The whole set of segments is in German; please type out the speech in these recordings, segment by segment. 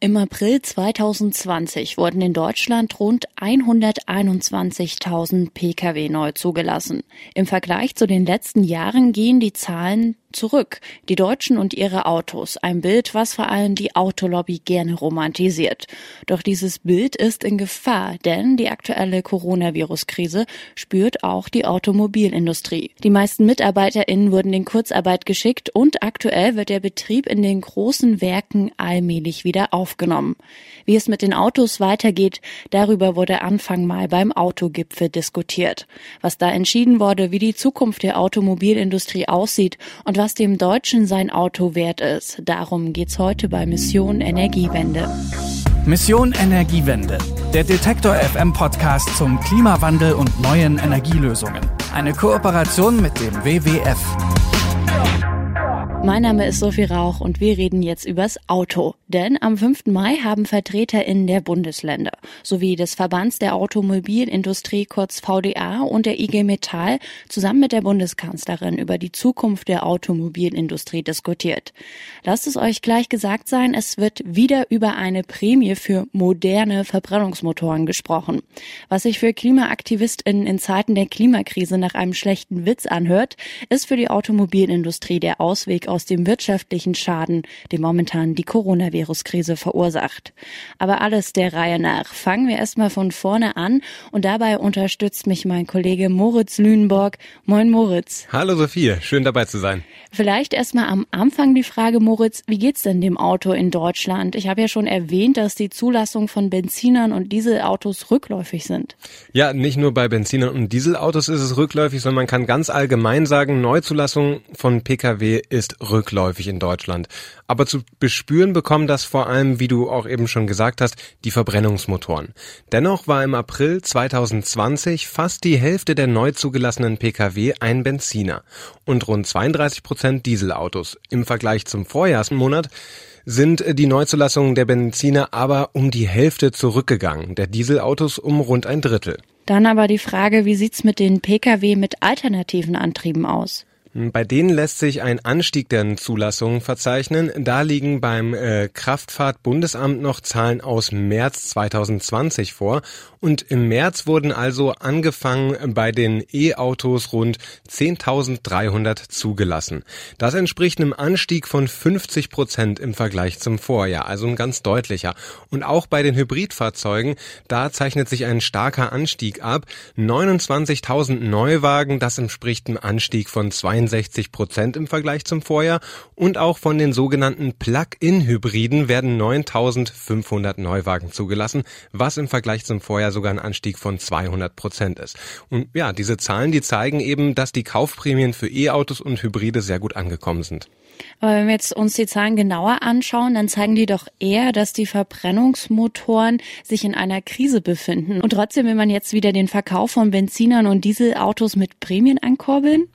Im April 2020 wurden in Deutschland rund 121.000 Pkw neu zugelassen. Im Vergleich zu den letzten Jahren gehen die Zahlen zurück. Die Deutschen und ihre Autos. Ein Bild, was vor allem die Autolobby gerne romantisiert. Doch dieses Bild ist in Gefahr, denn die aktuelle Coronavirus-Krise spürt auch die Automobilindustrie. Die meisten MitarbeiterInnen wurden in Kurzarbeit geschickt und aktuell wird der Betrieb in den großen Werken allmählich wieder auf aufgenommen. Wie es mit den Autos weitergeht, darüber wurde Anfang Mai beim Autogipfel diskutiert. Was da entschieden wurde, wie die Zukunft der Automobilindustrie aussieht und was dem Deutschen sein Auto wert ist, darum geht's heute bei Mission Energiewende. Mission Energiewende. Der Detektor FM Podcast zum Klimawandel und neuen Energielösungen. Eine Kooperation mit dem WWF. Mein Name ist Sophie Rauch und wir reden jetzt übers Auto. Denn am 5. Mai haben VertreterInnen der Bundesländer sowie des Verbands der Automobilindustrie kurz VDA und der IG Metall zusammen mit der Bundeskanzlerin über die Zukunft der Automobilindustrie diskutiert. Lasst es euch gleich gesagt sein, es wird wieder über eine Prämie für moderne Verbrennungsmotoren gesprochen. Was sich für KlimaaktivistInnen in Zeiten der Klimakrise nach einem schlechten Witz anhört, ist für die Automobilindustrie der Ausweg aus dem wirtschaftlichen Schaden, den momentan die Coronavirus-Krise verursacht. Aber alles der Reihe nach. Fangen wir erstmal von vorne an und dabei unterstützt mich mein Kollege Moritz Lüneborg. Moin Moritz. Hallo Sophie, schön dabei zu sein. Vielleicht erstmal am Anfang die Frage, Moritz, wie geht's denn dem Auto in Deutschland? Ich habe ja schon erwähnt, dass die Zulassung von Benzinern und Dieselautos rückläufig sind. Ja, nicht nur bei Benzinern und Dieselautos ist es rückläufig, sondern man kann ganz allgemein sagen, Neuzulassung von Pkw ist rückläufig in Deutschland. Aber zu bespüren bekommen das vor allem, wie du auch eben schon gesagt hast, die Verbrennungsmotoren. Dennoch war im April 2020 fast die Hälfte der neu zugelassenen Pkw ein Benziner und rund 32 Prozent Dieselautos. Im Vergleich zum Vorjahrsmonat sind die Neuzulassungen der Benziner aber um die Hälfte zurückgegangen, der Dieselautos um rund ein Drittel. Dann aber die Frage, wie sieht's mit den Pkw mit alternativen Antrieben aus? Bei denen lässt sich ein Anstieg der Zulassungen verzeichnen. Da liegen beim äh, Kraftfahrtbundesamt noch Zahlen aus März 2020 vor. Und im März wurden also angefangen bei den E-Autos rund 10.300 zugelassen. Das entspricht einem Anstieg von 50 Prozent im Vergleich zum Vorjahr, also ein ganz deutlicher. Und auch bei den Hybridfahrzeugen, da zeichnet sich ein starker Anstieg ab. 29.000 Neuwagen, das entspricht einem Anstieg von 62 63 Prozent im Vergleich zum Vorjahr und auch von den sogenannten Plug-in-Hybriden werden 9500 Neuwagen zugelassen, was im Vergleich zum Vorjahr sogar ein Anstieg von 200 Prozent ist. Und ja, diese Zahlen, die zeigen eben, dass die Kaufprämien für E-Autos und Hybride sehr gut angekommen sind. Aber wenn wir jetzt uns die Zahlen genauer anschauen, dann zeigen die doch eher, dass die Verbrennungsmotoren sich in einer Krise befinden. Und trotzdem will man jetzt wieder den Verkauf von Benzinern und Dieselautos mit Prämien ankurbeln?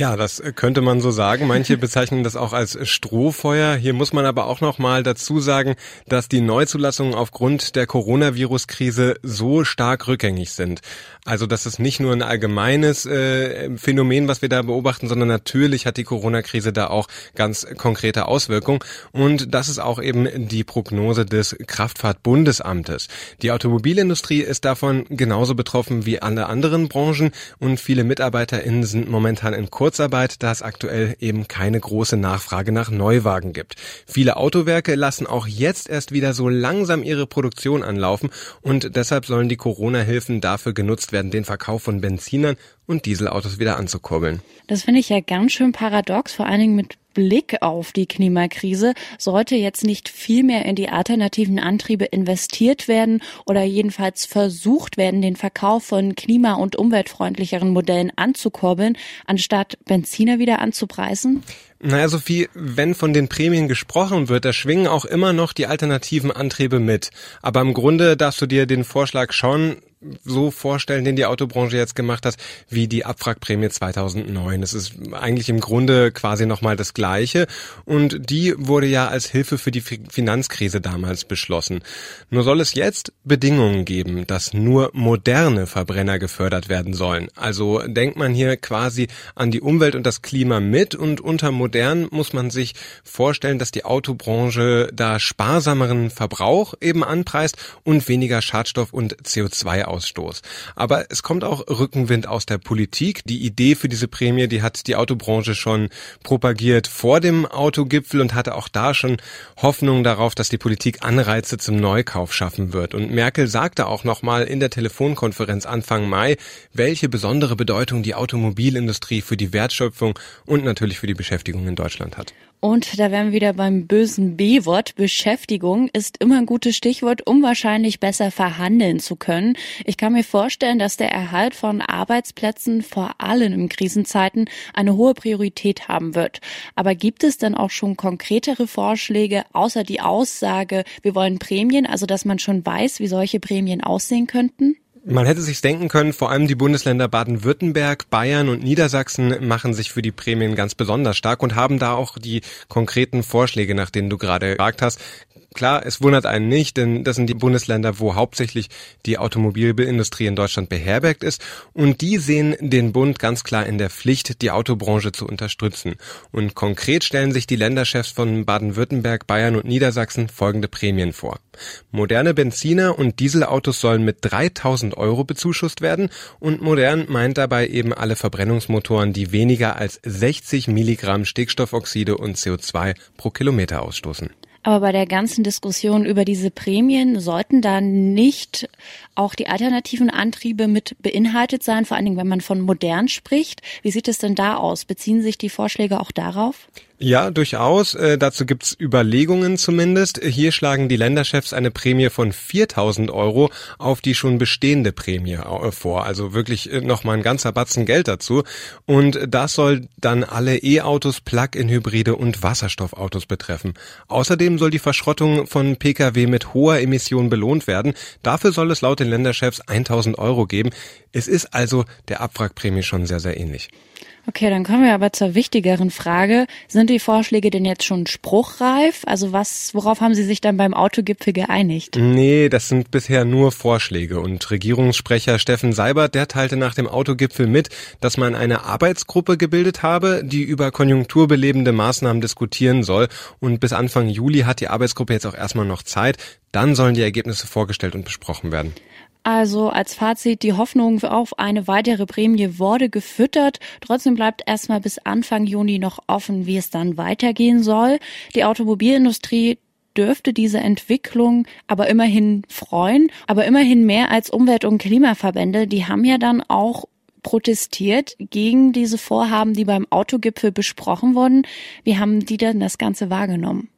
Ja, das könnte man so sagen. Manche bezeichnen das auch als Strohfeuer. Hier muss man aber auch noch mal dazu sagen, dass die Neuzulassungen aufgrund der Coronavirus-Krise so stark rückgängig sind. Also das ist nicht nur ein allgemeines äh, Phänomen, was wir da beobachten, sondern natürlich hat die Corona-Krise da auch ganz konkrete Auswirkungen. Und das ist auch eben die Prognose des Kraftfahrtbundesamtes. Die Automobilindustrie ist davon genauso betroffen wie alle anderen Branchen und viele MitarbeiterInnen sind momentan in Kurzarbeit, da es aktuell eben keine große Nachfrage nach Neuwagen gibt. Viele Autowerke lassen auch jetzt erst wieder so langsam ihre Produktion anlaufen und deshalb sollen die Corona-Hilfen dafür genutzt werden, den Verkauf von Benzinern und Dieselautos wieder anzukurbeln. Das finde ich ja ganz schön paradox, vor allen Dingen mit Blick auf die Klimakrise sollte jetzt nicht viel mehr in die alternativen Antriebe investiert werden oder jedenfalls versucht werden, den Verkauf von klima- und umweltfreundlicheren Modellen anzukurbeln, anstatt Benziner wieder anzupreisen? Naja, Sophie, wenn von den Prämien gesprochen wird, da schwingen auch immer noch die alternativen Antriebe mit. Aber im Grunde darfst du dir den Vorschlag schon so vorstellen, den die Autobranche jetzt gemacht hat, wie die Abwrackprämie 2009. Es ist eigentlich im Grunde quasi nochmal das Gleiche und die wurde ja als Hilfe für die Finanzkrise damals beschlossen. Nur soll es jetzt Bedingungen geben, dass nur moderne Verbrenner gefördert werden sollen. Also denkt man hier quasi an die Umwelt und das Klima mit und unter modern muss man sich vorstellen, dass die Autobranche da sparsameren Verbrauch eben anpreist und weniger Schadstoff und CO2-Ausstoß. Aber es kommt auch Rückenwind aus der Politik. Die Idee für diese Prämie, die hat die Autobranche schon propagiert vor dem Autogipfel und hatte auch da schon Hoffnung darauf, dass die Politik Anreize zum Neukauf schaffen wird. Und Merkel sagte auch nochmal in der Telefonkonferenz Anfang Mai, welche besondere Bedeutung die Automobilindustrie für die Wertschöpfung und natürlich für die Beschäftigung in Deutschland hat. Und da wären wir wieder beim bösen B-Wort. Beschäftigung ist immer ein gutes Stichwort, um wahrscheinlich besser verhandeln zu können. Ich kann mir vorstellen, dass der Erhalt von Arbeitsplätzen vor allem in Krisenzeiten eine hohe Priorität haben wird. Aber gibt es denn auch schon konkretere Vorschläge, außer die Aussage, wir wollen Prämien, also dass man schon weiß, wie solche Prämien aussehen könnten? Man hätte sich denken können, vor allem die Bundesländer Baden-Württemberg, Bayern und Niedersachsen machen sich für die Prämien ganz besonders stark und haben da auch die konkreten Vorschläge, nach denen du gerade gefragt hast. Klar, es wundert einen nicht, denn das sind die Bundesländer, wo hauptsächlich die Automobilindustrie in Deutschland beherbergt ist. Und die sehen den Bund ganz klar in der Pflicht, die Autobranche zu unterstützen. Und konkret stellen sich die Länderchefs von Baden-Württemberg, Bayern und Niedersachsen folgende Prämien vor. Moderne Benziner und Dieselautos sollen mit 3000 Euro bezuschusst werden und modern meint dabei eben alle Verbrennungsmotoren, die weniger als 60 Milligramm Stickstoffoxide und CO2 pro Kilometer ausstoßen. Aber bei der ganzen Diskussion über diese Prämien sollten da nicht auch die alternativen Antriebe mit beinhaltet sein, vor allen Dingen, wenn man von modern spricht. Wie sieht es denn da aus? Beziehen sich die Vorschläge auch darauf? Ja, durchaus. Äh, dazu gibt's Überlegungen zumindest. Hier schlagen die Länderchefs eine Prämie von 4000 Euro auf die schon bestehende Prämie äh, vor. Also wirklich äh, nochmal ein ganzer Batzen Geld dazu. Und das soll dann alle E-Autos, Plug-in-Hybride und Wasserstoffautos betreffen. Außerdem soll die Verschrottung von Pkw mit hoher Emission belohnt werden. Dafür soll es laut den Länderchefs 1000 Euro geben. Es ist also der Abwrackprämie schon sehr, sehr ähnlich. Okay, dann kommen wir aber zur wichtigeren Frage. Sind die Vorschläge denn jetzt schon spruchreif? Also was, worauf haben Sie sich dann beim Autogipfel geeinigt? Nee, das sind bisher nur Vorschläge. Und Regierungssprecher Steffen Seibert, der teilte nach dem Autogipfel mit, dass man eine Arbeitsgruppe gebildet habe, die über konjunkturbelebende Maßnahmen diskutieren soll. Und bis Anfang Juli hat die Arbeitsgruppe jetzt auch erstmal noch Zeit. Dann sollen die Ergebnisse vorgestellt und besprochen werden. Also als Fazit, die Hoffnung auf eine weitere Prämie wurde gefüttert. Trotzdem bleibt erstmal bis Anfang Juni noch offen, wie es dann weitergehen soll. Die Automobilindustrie dürfte diese Entwicklung aber immerhin freuen, aber immerhin mehr als Umwelt- und Klimaverbände. Die haben ja dann auch protestiert gegen diese Vorhaben, die beim Autogipfel besprochen wurden. Wie haben die denn das Ganze wahrgenommen?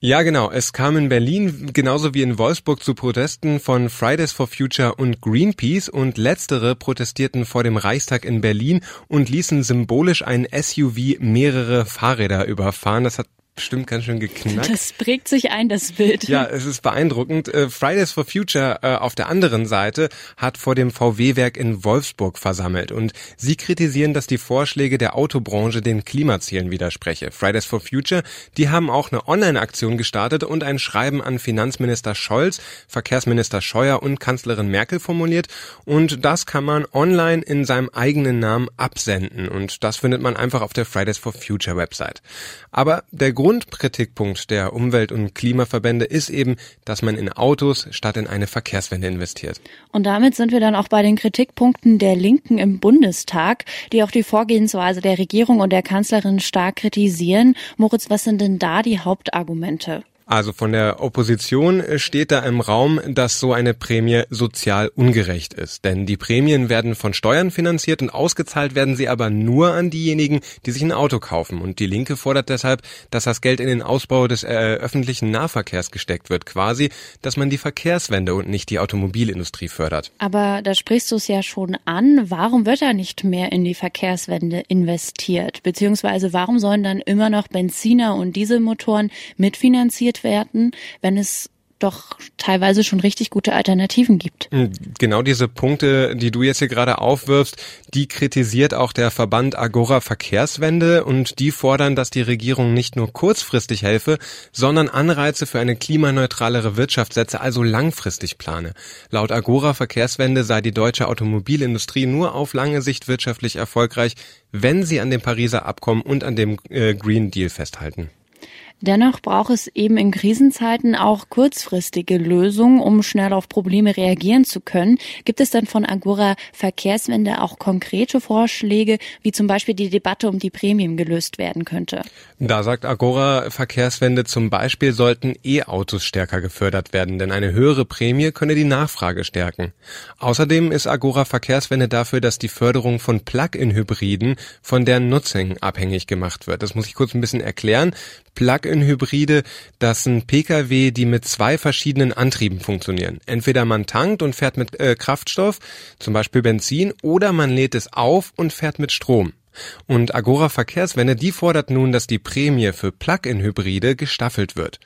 Ja, genau. Es kam in Berlin genauso wie in Wolfsburg zu Protesten von Fridays for Future und Greenpeace und letztere protestierten vor dem Reichstag in Berlin und ließen symbolisch ein SUV mehrere Fahrräder überfahren. Das hat bestimmt ganz schön geknackt. Das prägt sich ein, das Bild. Ja, es ist beeindruckend. Äh, Fridays for Future äh, auf der anderen Seite hat vor dem VW-Werk in Wolfsburg versammelt und sie kritisieren, dass die Vorschläge der Autobranche den Klimazielen widerspreche. Fridays for Future, die haben auch eine Online-Aktion gestartet und ein Schreiben an Finanzminister Scholz, Verkehrsminister Scheuer und Kanzlerin Merkel formuliert und das kann man online in seinem eigenen Namen absenden und das findet man einfach auf der Fridays for Future Website. Aber der Grund Grundkritikpunkt der Umwelt- und Klimaverbände ist eben, dass man in Autos statt in eine Verkehrswende investiert. Und damit sind wir dann auch bei den Kritikpunkten der Linken im Bundestag, die auch die Vorgehensweise der Regierung und der Kanzlerin stark kritisieren. Moritz, was sind denn da die Hauptargumente? Also von der Opposition steht da im Raum, dass so eine Prämie sozial ungerecht ist. Denn die Prämien werden von Steuern finanziert und ausgezahlt werden sie aber nur an diejenigen, die sich ein Auto kaufen. Und die Linke fordert deshalb, dass das Geld in den Ausbau des äh, öffentlichen Nahverkehrs gesteckt wird. Quasi, dass man die Verkehrswende und nicht die Automobilindustrie fördert. Aber da sprichst du es ja schon an. Warum wird da nicht mehr in die Verkehrswende investiert? Beziehungsweise warum sollen dann immer noch Benziner und Dieselmotoren mitfinanziert werden, wenn es doch teilweise schon richtig gute Alternativen gibt. Hm, genau diese Punkte, die du jetzt hier gerade aufwirfst, die kritisiert auch der Verband Agora Verkehrswende und die fordern, dass die Regierung nicht nur kurzfristig helfe, sondern Anreize für eine klimaneutralere Wirtschaft setze, also langfristig plane. Laut Agora Verkehrswende sei die deutsche Automobilindustrie nur auf lange Sicht wirtschaftlich erfolgreich, wenn sie an dem Pariser Abkommen und an dem äh, Green Deal festhalten. Dennoch braucht es eben in Krisenzeiten auch kurzfristige Lösungen, um schnell auf Probleme reagieren zu können. Gibt es dann von Agora Verkehrswende auch konkrete Vorschläge, wie zum Beispiel die Debatte um die Prämien gelöst werden könnte? Da sagt Agora Verkehrswende zum Beispiel sollten E-Autos stärker gefördert werden, denn eine höhere Prämie könne die Nachfrage stärken. Außerdem ist Agora Verkehrswende dafür, dass die Förderung von Plug-in-Hybriden von deren Nutzung abhängig gemacht wird. Das muss ich kurz ein bisschen erklären. Plug-in-Hybride, das sind Pkw, die mit zwei verschiedenen Antrieben funktionieren. Entweder man tankt und fährt mit äh, Kraftstoff, zum Beispiel Benzin, oder man lädt es auf und fährt mit Strom. Und Agora Verkehrswende, die fordert nun, dass die Prämie für Plug-in-Hybride gestaffelt wird.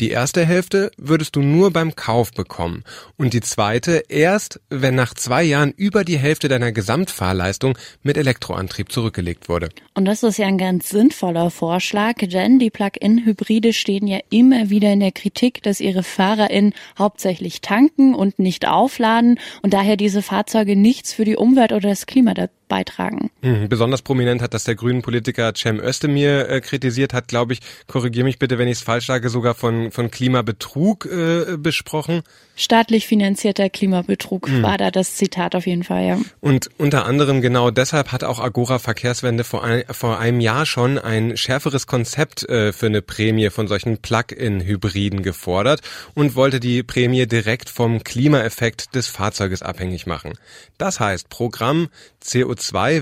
Die erste Hälfte würdest du nur beim Kauf bekommen und die zweite erst, wenn nach zwei Jahren über die Hälfte deiner Gesamtfahrleistung mit Elektroantrieb zurückgelegt wurde. Und das ist ja ein ganz sinnvoller Vorschlag, denn die Plug-in-Hybride stehen ja immer wieder in der Kritik, dass ihre FahrerInnen hauptsächlich tanken und nicht aufladen und daher diese Fahrzeuge nichts für die Umwelt oder das Klima beitragen. Mhm, besonders prominent hat das der grünen Politiker Cem Özdemir äh, kritisiert, hat, glaube ich, korrigiere mich bitte, wenn ich es falsch sage, sogar von, von Klimabetrug äh, besprochen. Staatlich finanzierter Klimabetrug mhm. war da das Zitat auf jeden Fall, ja. Und unter anderem genau deshalb hat auch Agora Verkehrswende vor, ein, vor einem Jahr schon ein schärferes Konzept äh, für eine Prämie von solchen Plug-in-Hybriden gefordert und wollte die Prämie direkt vom Klimaeffekt des Fahrzeuges abhängig machen. Das heißt, Programm CO2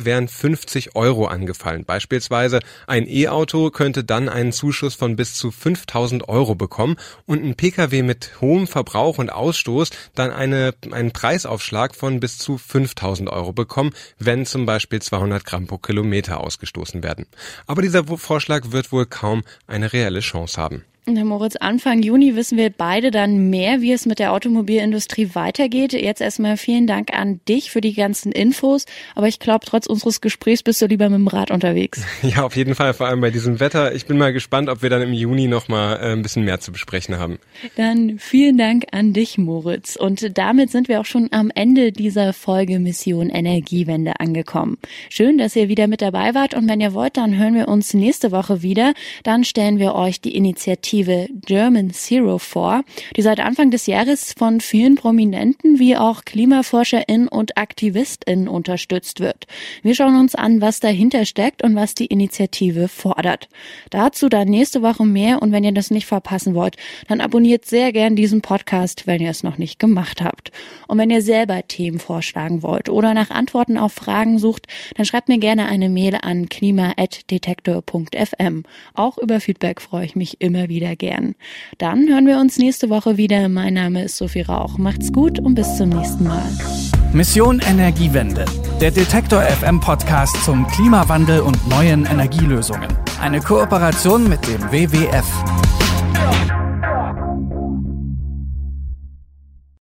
wären 50 Euro angefallen. Beispielsweise ein E-Auto könnte dann einen Zuschuss von bis zu 5000 Euro bekommen und ein Pkw mit hohem Verbrauch und Ausstoß dann eine, einen Preisaufschlag von bis zu 5000 Euro bekommen, wenn zum Beispiel 200 Gramm pro Kilometer ausgestoßen werden. Aber dieser Vorschlag wird wohl kaum eine reelle Chance haben. Herr Moritz, Anfang Juni wissen wir beide dann mehr, wie es mit der Automobilindustrie weitergeht. Jetzt erstmal vielen Dank an dich für die ganzen Infos. Aber ich glaube, trotz unseres Gesprächs bist du lieber mit dem Rad unterwegs. Ja, auf jeden Fall, vor allem bei diesem Wetter. Ich bin mal gespannt, ob wir dann im Juni noch mal äh, ein bisschen mehr zu besprechen haben. Dann vielen Dank an dich, Moritz. Und damit sind wir auch schon am Ende dieser Folge Mission Energiewende angekommen. Schön, dass ihr wieder mit dabei wart. Und wenn ihr wollt, dann hören wir uns nächste Woche wieder. Dann stellen wir euch die Initiative Initiative German Zero vor, die seit Anfang des Jahres von vielen Prominenten wie auch KlimaforscherInnen und AktivistInnen unterstützt wird. Wir schauen uns an, was dahinter steckt und was die Initiative fordert. Dazu dann nächste Woche mehr und wenn ihr das nicht verpassen wollt, dann abonniert sehr gern diesen Podcast, wenn ihr es noch nicht gemacht habt. Und wenn ihr selber Themen vorschlagen wollt oder nach Antworten auf Fragen sucht, dann schreibt mir gerne eine Mail an klima.detektor.fm. Auch über Feedback freue ich mich immer wieder wieder gern. Dann hören wir uns nächste Woche wieder. Mein Name ist Sophie Rauch. Macht's gut und bis zum nächsten Mal. Mission Energiewende. Der Detektor FM Podcast zum Klimawandel und neuen Energielösungen. Eine Kooperation mit dem WWF.